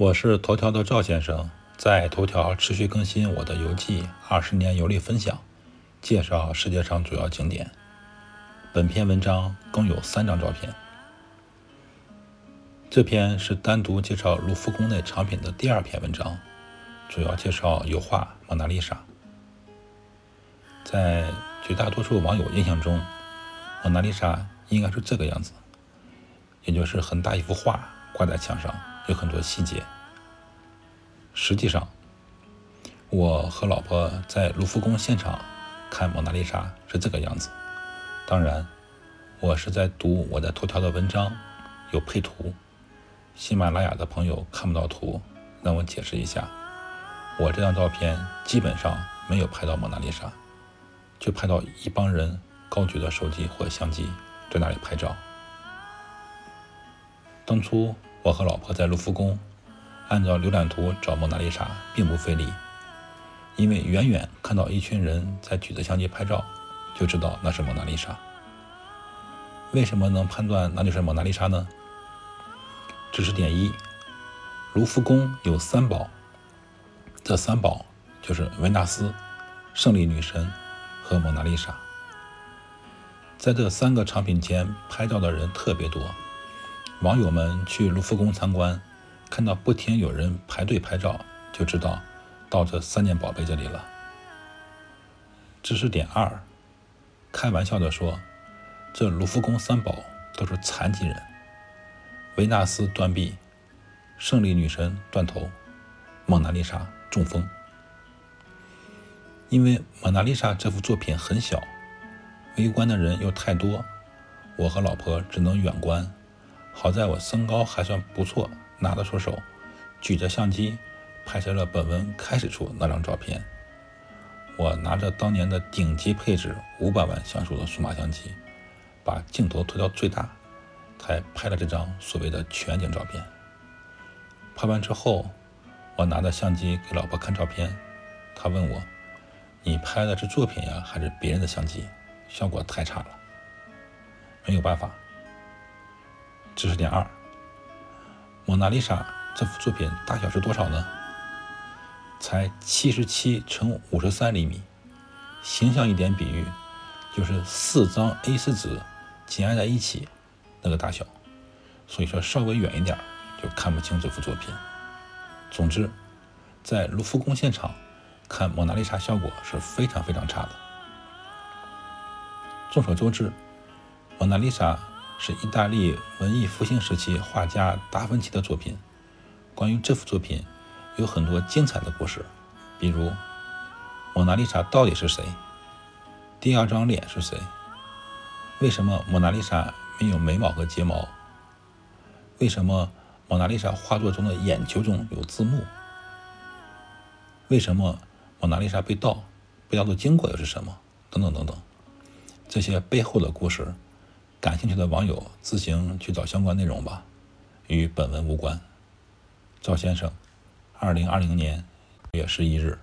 我是头条的赵先生，在头条持续更新我的游记，二十年游历分享，介绍世界上主要景点。本篇文章共有三张照片。这篇是单独介绍卢浮宫内藏品的第二篇文章，主要介绍油画《蒙娜丽莎》。在绝大多数网友印象中，《蒙娜丽莎》应该是这个样子，也就是很大一幅画挂在墙上。有很多细节。实际上，我和老婆在卢浮宫现场看《蒙娜丽莎》是这个样子。当然，我是在读我在头条的文章，有配图。喜马拉雅的朋友看不到图，让我解释一下。我这张照片基本上没有拍到蒙娜丽莎，就拍到一帮人高举的手机或相机在那里拍照。当初。我和老婆在卢浮宫按照浏览图找蒙娜丽莎并不费力，因为远远看到一群人在举着相机拍照，就知道那是蒙娜丽莎。为什么能判断那就是蒙娜丽莎呢？知识点一：卢浮宫有三宝，这三宝就是维纳斯、胜利女神和蒙娜丽莎。在这三个藏品前拍照的人特别多。网友们去卢浮宫参观，看到不停有人排队拍照，就知道到这三件宝贝这里了。知识点二：开玩笑的说，这卢浮宫三宝都是残疾人，维纳斯断臂，胜利女神断头，蒙娜丽莎中风。因为蒙娜丽莎这幅作品很小，围观的人又太多，我和老婆只能远观。好在我身高还算不错，拿得出手，举着相机拍摄了本文开始处那张照片。我拿着当年的顶级配置五百万像素的数码相机，把镜头推到最大，才拍了这张所谓的全景照片。拍完之后，我拿着相机给老婆看照片，她问我：“你拍的是作品呀，还是别人的相机？效果太差了。”没有办法。知识点二：蒙娜丽莎这幅作品大小是多少呢？才七十七乘五十三厘米，形象一点比喻，就是四张 A4 纸紧挨在一起那个大小。所以说稍微远一点就看不清这幅作品。总之，在卢浮宫现场看蒙娜丽莎效果是非常非常差的。众所周知，蒙娜丽莎。是意大利文艺复兴时期画家达芬奇的作品。关于这幅作品，有很多精彩的故事，比如蒙娜丽莎到底是谁？第二张脸是谁？为什么蒙娜丽莎没有眉毛和睫毛？为什么蒙娜丽莎画作中的眼球中有字幕？为什么蒙娜丽莎被盗？被盗的经过又是什么？等等等等，这些背后的故事。感兴趣的网友自行去找相关内容吧，与本文无关。赵先生，二零二零年月十一日。